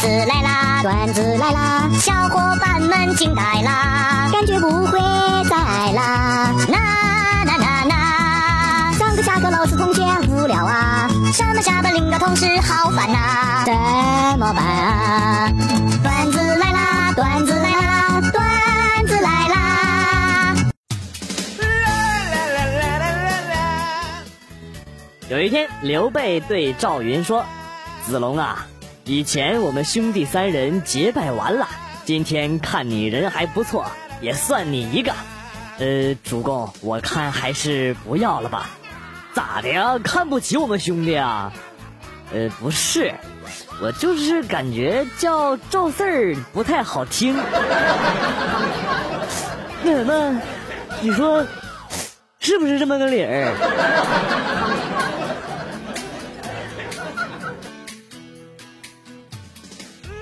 子来啦，段子来啦，小伙伴们惊呆啦，感觉不会再来啦。啦啦啦啦，上课下课老师同学无聊啊，上班下班领导同事好烦呐，怎么办啊？段子来啦，段子来啦，段子来啦。有一天，刘备对赵云说：“子龙啊，以前我们兄弟三人结拜完了，今天看你人还不错，也算你一个。呃，主公，我看还是不要了吧。咋的呀？看不起我们兄弟啊？呃，不是，我就是感觉叫赵四儿不太好听。那什么，你说是不是这么个理儿？”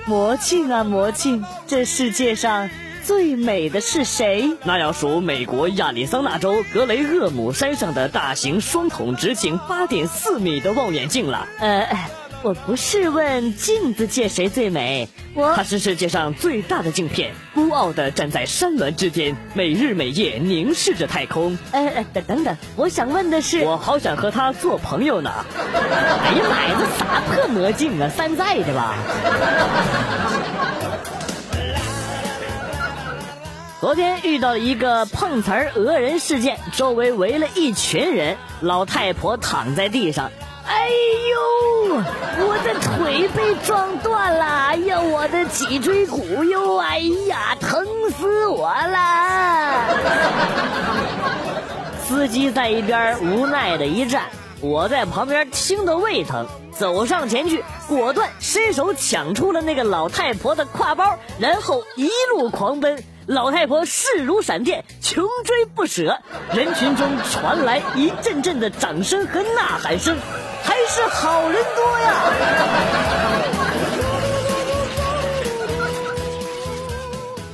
魔镜啊魔镜，这世界上最美的是谁？那要数美国亚利桑那州格雷厄姆山上的大型双筒直径八点四米的望远镜了。呃，我不是问镜子界谁最美，我它是世界上最大的镜片，孤傲的站在山峦之间，每日每夜凝视着太空。哎哎，等等等，我想问的是，我好想和他做朋友呢。哎呀妈呀，这啥破魔镜啊，山寨的吧？昨天遇到了一个碰瓷儿讹人事件，周围围了一群人，老太婆躺在地上，哎呦，我的腿被撞断了，哎呀，我的脊椎骨哟，哎呀，疼死我了！司机在一边无奈的一站，我在旁边听得胃疼，走上前去，果断伸手抢出了那个老太婆的挎包，然后一路狂奔。老太婆势如闪电，穷追不舍。人群中传来一阵阵的掌声和呐喊声，还是好人多呀！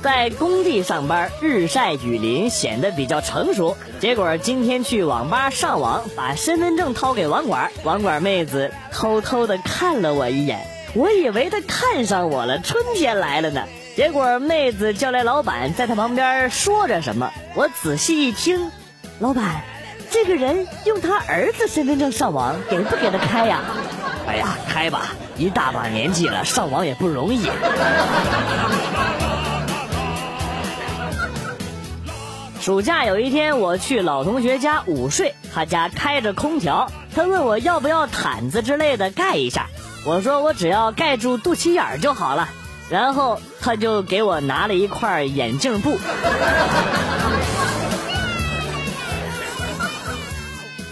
在工地上班，日晒雨淋，显得比较成熟。结果今天去网吧上网，把身份证掏给网管，网管妹子偷偷的看了我一眼，我以为她看上我了，春天来了呢。结果妹子叫来老板，在他旁边说着什么。我仔细一听，老板，这个人用他儿子身份证上网，给不给他开呀？哎呀，开吧，一大把年纪了，上网也不容易。暑假有一天，我去老同学家午睡，他家开着空调，他问我要不要毯子之类的盖一下，我说我只要盖住肚脐眼就好了。然后他就给我拿了一块眼镜布。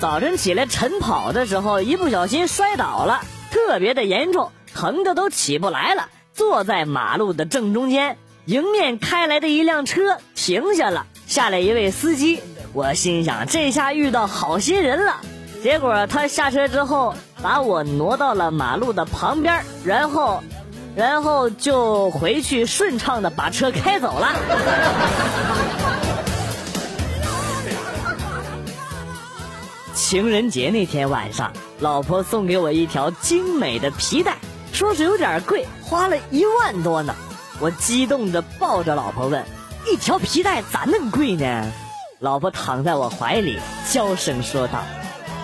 早晨起来晨跑的时候，一不小心摔倒了，特别的严重，疼的都起不来了。坐在马路的正中间，迎面开来的一辆车停下了，下来一位司机。我心想，这下遇到好心人了。结果他下车之后，把我挪到了马路的旁边，然后。然后就回去顺畅的把车开走了。情人节那天晚上，老婆送给我一条精美的皮带，说是有点贵，花了一万多呢。我激动的抱着老婆问：“一条皮带咋那么贵呢？”老婆躺在我怀里，娇声说道：“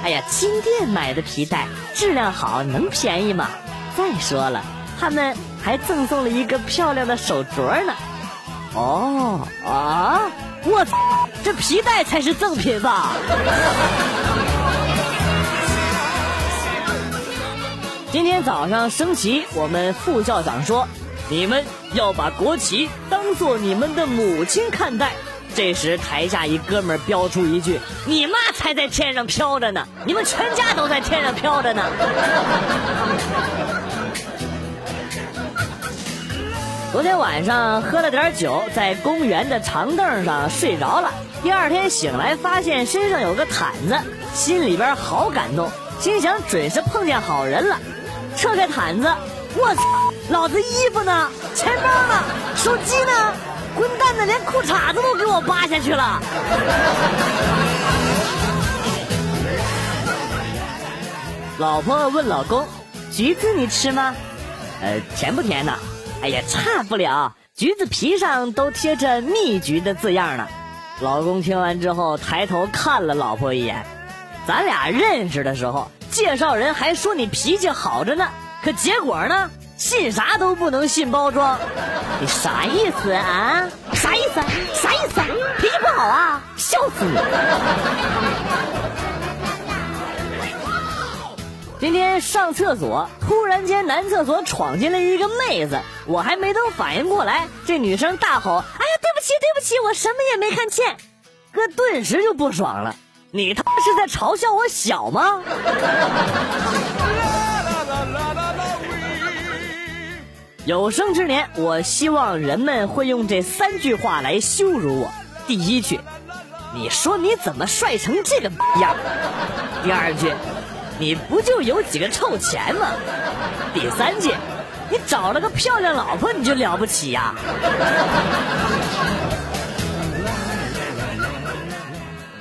哎呀，金店买的皮带，质量好，能便宜吗？再说了。”他们还赠送了一个漂亮的手镯呢。哦啊！我操，这皮带才是赠品吧？今天早上升旗，我们副校长说：“你们要把国旗当做你们的母亲看待。”这时台下一哥们飙出一句：“你妈才在天上飘着呢，你们全家都在天上飘着呢。”昨天晚上喝了点酒，在公园的长凳上睡着了。第二天醒来，发现身上有个毯子，心里边好感动，心想准是碰见好人了。撤开毯子，我操，老子衣服呢？钱包呢？手机呢？混蛋的，连裤衩子都给我扒下去了。老婆问老公：“橘子你吃吗？”呃，甜不甜呢？哎呀，差不了，橘子皮上都贴着蜜橘的字样呢。老公听完之后，抬头看了老婆一眼。咱俩认识的时候，介绍人还说你脾气好着呢，可结果呢，信啥都不能信包装。你啥意思啊？啥意思？啥意思？脾气不好啊？笑死你！今天上厕所，突然间男厕所闯进来一个妹子，我还没等反应过来，这女生大吼：“哎呀，对不起，对不起，我什么也没看见。”哥顿时就不爽了，你他妈是在嘲笑我小吗？有生之年，我希望人们会用这三句话来羞辱我。第一句，你说你怎么帅成这个样？第二句。你不就有几个臭钱吗？第三句，你找了个漂亮老婆，你就了不起呀？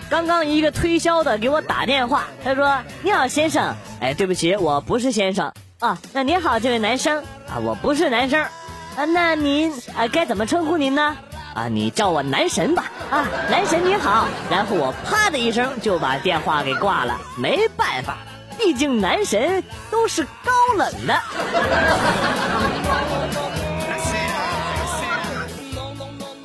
刚刚一个推销的给我打电话，他说：“你好，先生。”哎，对不起，我不是先生啊。那您好，这位男生啊，我不是男生啊。那您啊，该怎么称呼您呢？啊，你叫我男神吧。啊，男神你好。然后我啪的一声就把电话给挂了，没办法。毕竟男神都是高冷的。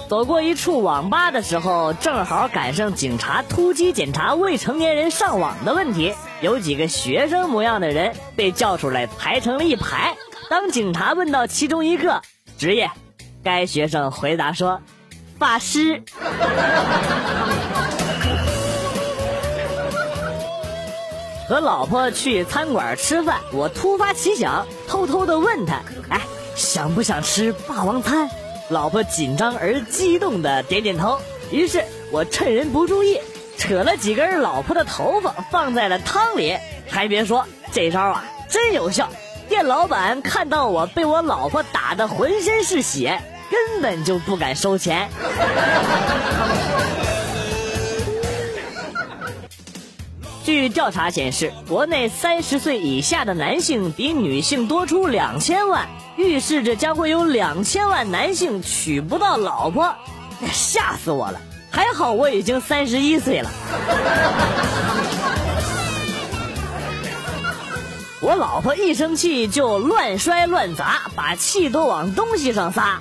走过一处网吧的时候，正好赶上警察突击检查未成年人上网的问题，有几个学生模样的人被叫出来排成了一排。当警察问到其中一个职业，该学生回答说：“法师。”和老婆去餐馆吃饭，我突发奇想，偷偷的问他：“哎，想不想吃霸王餐？”老婆紧张而激动的点点头。于是我趁人不注意，扯了几根老婆的头发放在了汤里。还别说，这招啊真有效。店老板看到我被我老婆打得浑身是血，根本就不敢收钱。据调查显示，国内三十岁以下的男性比女性多出两千万，预示着将会有两千万男性娶不到老婆，吓死我了！还好我已经三十一岁了。我老婆一生气就乱摔乱砸，把气都往东西上撒。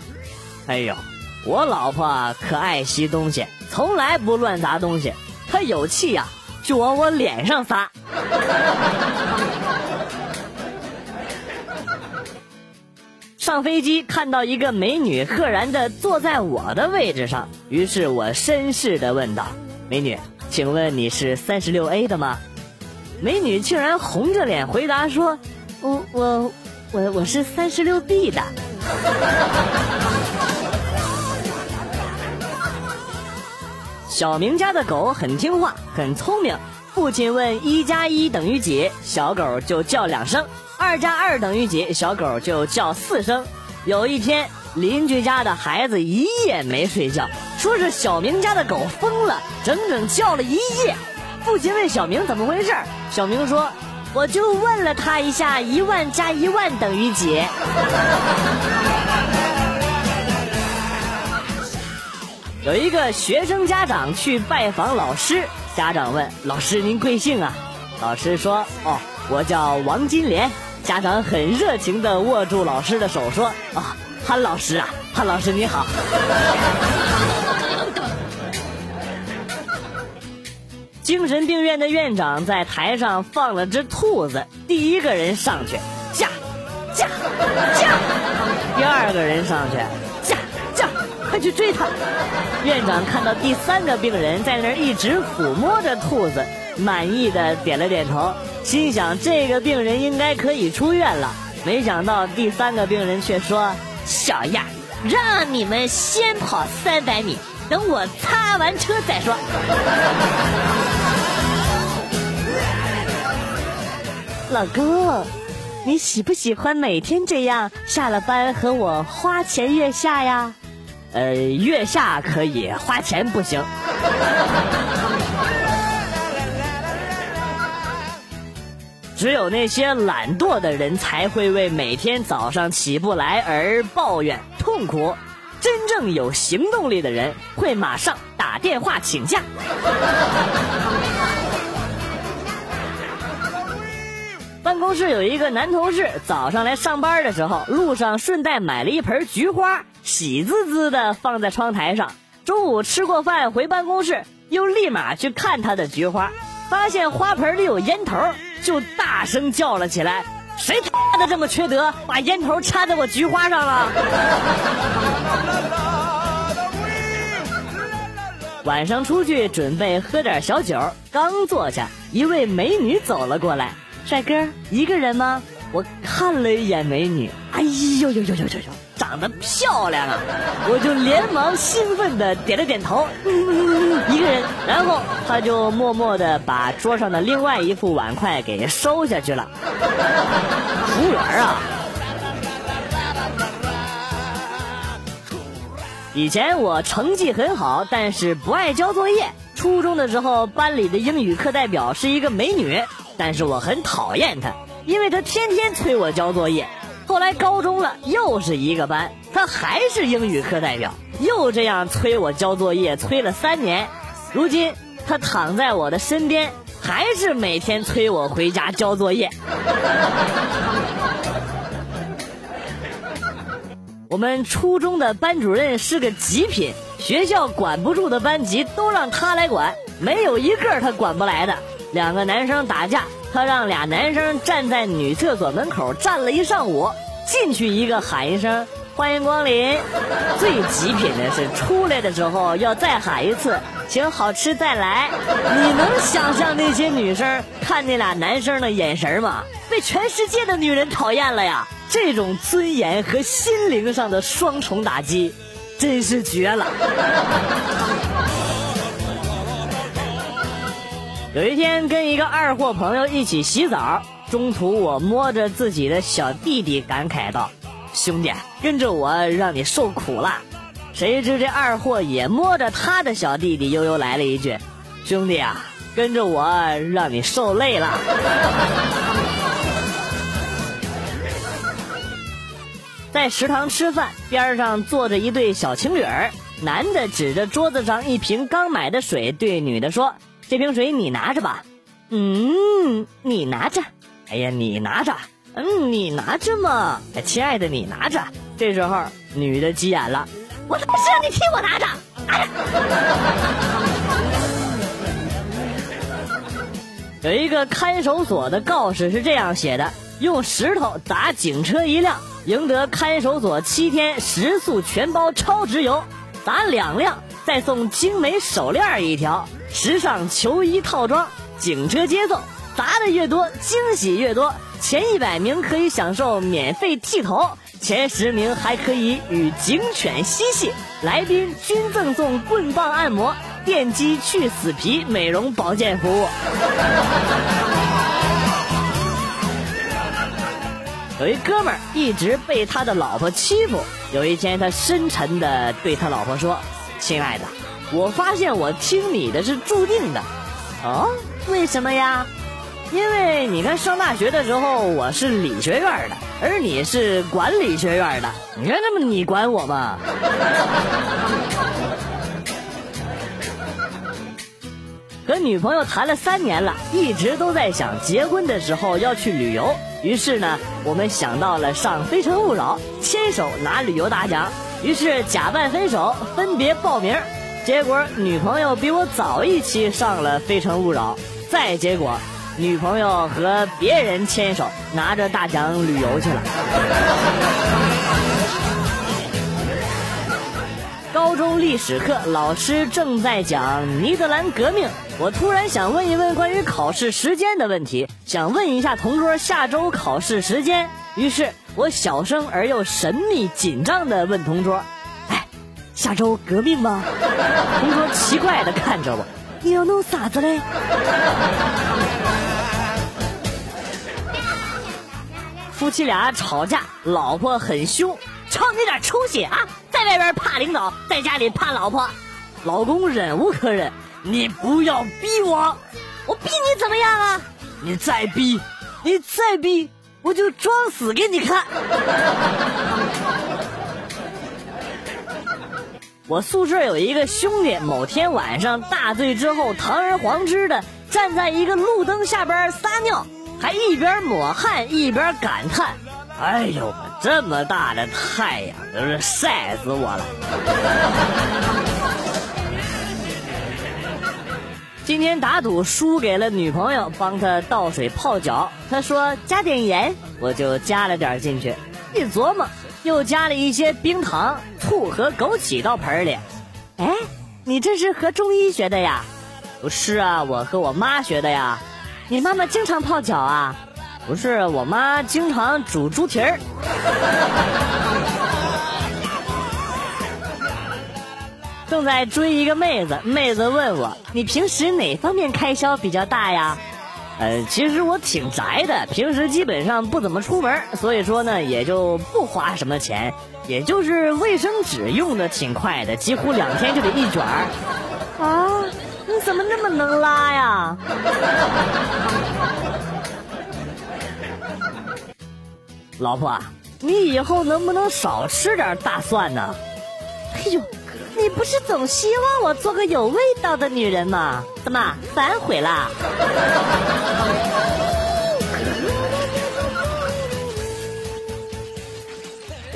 哎呦，我老婆可爱惜东西，从来不乱砸东西。她有气呀。就往我脸上撒。上飞机看到一个美女赫然的坐在我的位置上，于是我绅士的问道：“美女，请问你是三十六 A 的吗？”美女竟然红着脸回答说：“我我我我是三十六 B 的。”小明家的狗很听话，很聪明。父亲问一加一等于几，小狗就叫两声；二加二等于几，小狗就叫四声。有一天，邻居家的孩子一夜没睡觉，说是小明家的狗疯了，整整叫了一夜。父亲问小明怎么回事，小明说：“我就问了他一下，一万加一万等于几。”有一个学生家长去拜访老师，家长问老师：“您贵姓啊？”老师说：“哦，我叫王金莲。”家长很热情地握住老师的手说：“啊，潘老师啊，潘老师你好。”精神病院的院长在台上放了只兔子，第一个人上去驾驾驾，第二个人上去。快去追他！院长看到第三个病人在那儿一直抚摸着兔子，满意的点了点头，心想这个病人应该可以出院了。没想到第三个病人却说：“小样，让你们先跑三百米，等我擦完车再说。”老公，你喜不喜欢每天这样下了班和我花前月下呀？呃，月下可以花钱不行。只有那些懒惰的人才会为每天早上起不来而抱怨痛苦，真正有行动力的人会马上打电话请假。办公室有一个男同事，早上来上班的时候，路上顺带买了一盆菊花，喜滋滋的放在窗台上。中午吃过饭回办公室，又立马去看他的菊花，发现花盆里有烟头，就大声叫了起来：“谁他妈的这么缺德，把烟头插在我菊花上了？” 晚上出去准备喝点小酒，刚坐下，一位美女走了过来。帅哥，一个人吗？我看了一眼美女，哎呦呦呦呦呦呦，长得漂亮啊！我就连忙兴奋的点了点头，一个人。然后他就默默的把桌上的另外一副碗筷给收下去了。服务员啊！以前我成绩很好，但是不爱交作业。初中的时候，班里的英语课代表是一个美女。但是我很讨厌他，因为他天天催我交作业。后来高中了，又是一个班，他还是英语课代表，又这样催我交作业，催了三年。如今他躺在我的身边，还是每天催我回家交作业。我们初中的班主任是个极品，学校管不住的班级都让他来管，没有一个他管不来的。两个男生打架，他让俩男生站在女厕所门口站了一上午，进去一个喊一声“欢迎光临”，最极品的是出来的时候要再喊一次“请好吃再来”。你能想象那些女生看那俩男生的眼神吗？被全世界的女人讨厌了呀！这种尊严和心灵上的双重打击，真是绝了。有一天跟一个二货朋友一起洗澡，中途我摸着自己的小弟弟感慨道：“兄弟，跟着我让你受苦了。”谁知这二货也摸着他的小弟弟，悠悠来了一句：“兄弟啊，跟着我让你受累了。”在食堂吃饭，边上坐着一对小情侣儿，男的指着桌子上一瓶刚买的水，对女的说。这瓶水你拿着吧，嗯，你拿着，哎呀，你拿着，嗯，你拿着嘛，亲爱的，你拿着。这时候女的急眼了，我他妈是让你替我拿着。有一个看守所的告示是这样写的：用石头砸警车一辆，赢得看守所七天食宿全包超值游；砸两辆，再送精美手链一条。时尚球衣套装，警车接送，砸的越多，惊喜越多。前一百名可以享受免费剃头，前十名还可以与警犬嬉戏，来宾均赠送棍棒按摩、电击去死皮美容保健服务。有一哥们儿一直被他的老婆欺负，有一天他深沉的对他老婆说：“亲爱的。”我发现我听你的是注定的，哦，为什么呀？因为你看上大学的时候我是理学院的，而你是管理学院的，你看那么你管我吗？和女朋友谈了三年了，一直都在想结婚的时候要去旅游，于是呢，我们想到了上《非诚勿扰》，牵手拿旅游大奖，于是假扮分手，分别报名。结果女朋友比我早一期上了《非诚勿扰》，再结果，女朋友和别人牵手拿着大奖旅游去了。高中历史课老师正在讲尼德兰革命，我突然想问一问关于考试时间的问题，想问一下同桌下周考试时间。于是我小声而又神秘紧张地问同桌。哎下周革命吗？同桌奇怪的看着我，你要弄啥子嘞？夫妻俩吵架，老婆很凶，瞅你点出息啊！在外边怕领导，在家里怕老婆。老公忍无可忍，你不要逼我，我逼你怎么样啊？你再逼，你再逼，我就装死给你看。我宿舍有一个兄弟，某天晚上大醉之后，堂而皇之的站在一个路灯下边撒尿，还一边抹汗一边感叹：“哎呦，这么大的太阳，真是晒死我了。”今天打赌输给了女朋友，帮他倒水泡脚，他说加点盐，我就加了点进去，一琢磨。又加了一些冰糖、醋和枸杞到盆里。哎，你这是和中医学的呀？不是啊，我和我妈学的呀。你妈妈经常泡脚啊？不是，我妈经常煮猪蹄儿。正在追一个妹子，妹子问我：“你平时哪方面开销比较大呀？”呃，其实我挺宅的，平时基本上不怎么出门，所以说呢，也就不花什么钱，也就是卫生纸用的挺快的，几乎两天就得一卷。啊，你怎么那么能拉呀？老婆，你以后能不能少吃点大蒜呢？哎呦，你不是总希望我做个有味道的女人吗？怎么反悔了？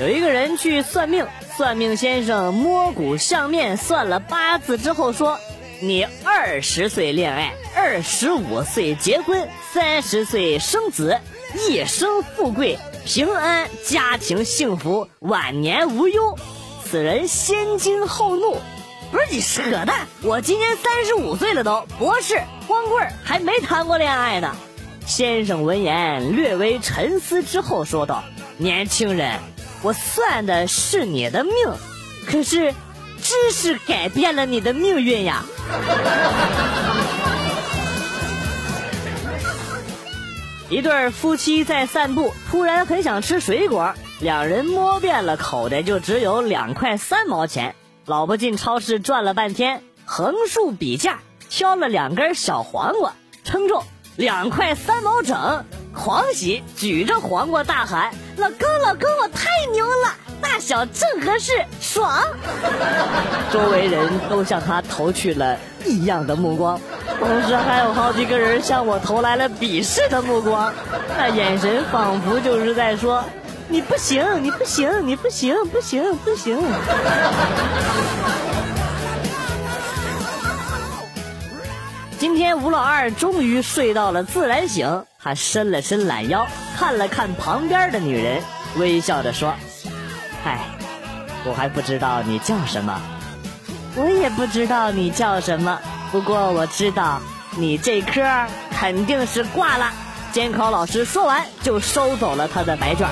有一个人去算命，算命先生摸骨相面算了八字之后说：“你二十岁恋爱，二十五岁结婚，三十岁生子，一生富贵平安，家庭幸福，晚年无忧。”此人先惊后怒，不是你扯淡！我今年三十五岁了，都博士光棍，还没谈过恋爱呢。先生闻言略微沉思之后说道：“年轻人。”我算的是你的命，可是知识改变了你的命运呀。一对夫妻在散步，突然很想吃水果，两人摸遍了口袋，就只有两块三毛钱。老婆进超市转了半天，横竖比价，挑了两根小黄瓜，称重两块三毛整。狂喜，举着黄瓜大喊：“老公，老公，我太牛了，大小正合适，爽！”周围人都向他投去了异样的目光，同时还有好几个人向我投来了鄙视的目光，那眼神仿佛就是在说：“你不行，你不行，你不行，不行，不行。”今天吴老二终于睡到了自然醒。他伸了伸懒腰，看了看旁边的女人，微笑着说：“嗨，我还不知道你叫什么，我也不知道你叫什么。不过我知道你这科肯定是挂了。”监考老师说完，就收走了他的白卷。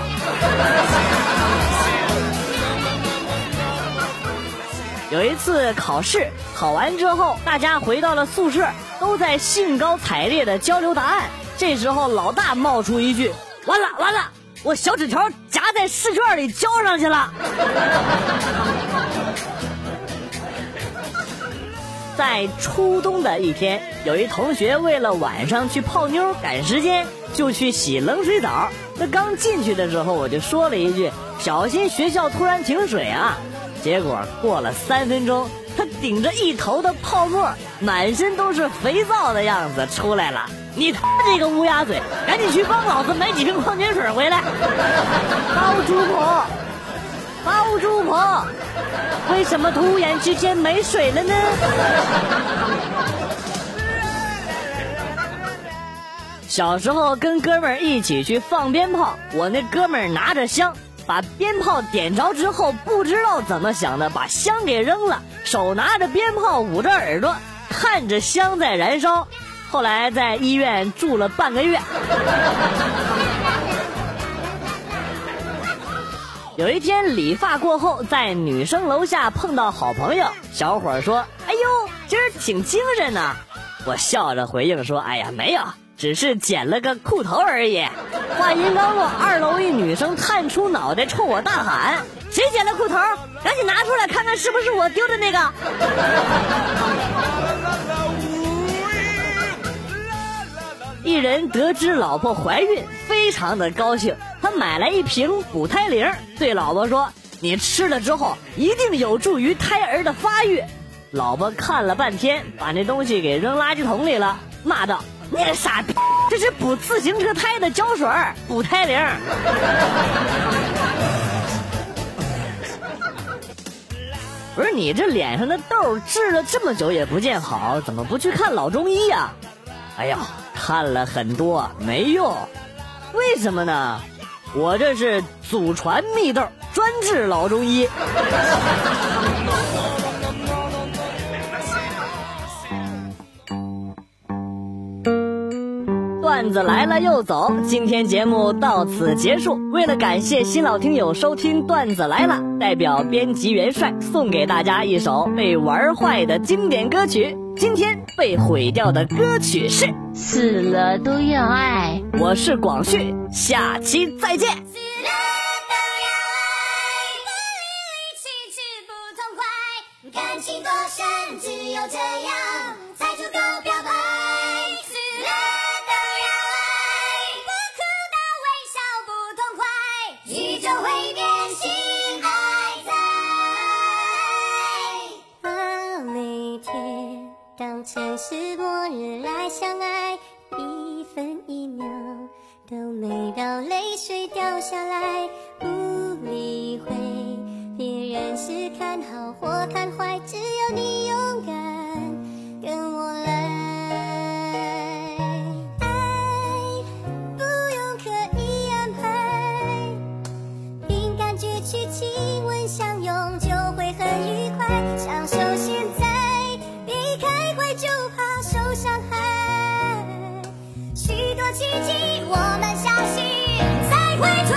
有一次考试考完之后，大家回到了宿舍，都在兴高采烈的交流答案。这时候，老大冒出一句：“完了完了，我小纸条夹在试卷里交上去了。”在初冬的一天，有一同学为了晚上去泡妞赶时间，就去洗冷水澡。那刚进去的时候，我就说了一句：“小心学校突然停水啊！”结果过了三分钟，他顶着一头的泡沫，满身都是肥皂的样子出来了。你他这个乌鸦嘴，赶紧去帮老子买几瓶矿泉水回来！包租婆，包租婆，为什么突然之间没水了呢？小时候跟哥们儿一起去放鞭炮，我那哥们儿拿着香，把鞭炮点着之后，不知道怎么想的，把香给扔了，手拿着鞭炮捂着耳朵，看着香在燃烧。后来在医院住了半个月。有一天理发过后，在女生楼下碰到好朋友，小伙说：“哎呦，今儿挺精神呐！”我笑着回应说：“哎呀，没有，只是剪了个裤头而已。”话音刚落，二楼一女生探出脑袋冲我大喊：“谁剪了裤头？赶紧拿出来看看，是不是我丢的那个？”一人得知老婆怀孕，非常的高兴，他买来一瓶补胎灵，对老婆说：“你吃了之后，一定有助于胎儿的发育。”老婆看了半天，把那东西给扔垃圾桶里了，骂道：“你个傻逼，这是补自行车胎的胶水，补胎灵。” 不是你这脸上的痘治了这么久也不见好，怎么不去看老中医呀？哎呀，看了很多没用，为什么呢？我这是祖传秘豆，专治老中医。段子来了又走，今天节目到此结束。为了感谢新老听友收听段子来了，代表编辑元帅送给大家一首被玩坏的经典歌曲。今天被毁掉的歌曲是《死了都要爱》。我是广旭，下期再见。死了都要爱，不离去去不痛快，感情多深，只有这样下来，不理会别人是看好或看坏，只要你勇敢，跟我来。爱不用刻意安排，凭感觉去亲吻、相拥，就会很愉快。享受现在，别开怀就怕受伤害。许多奇迹，我们相信才会出。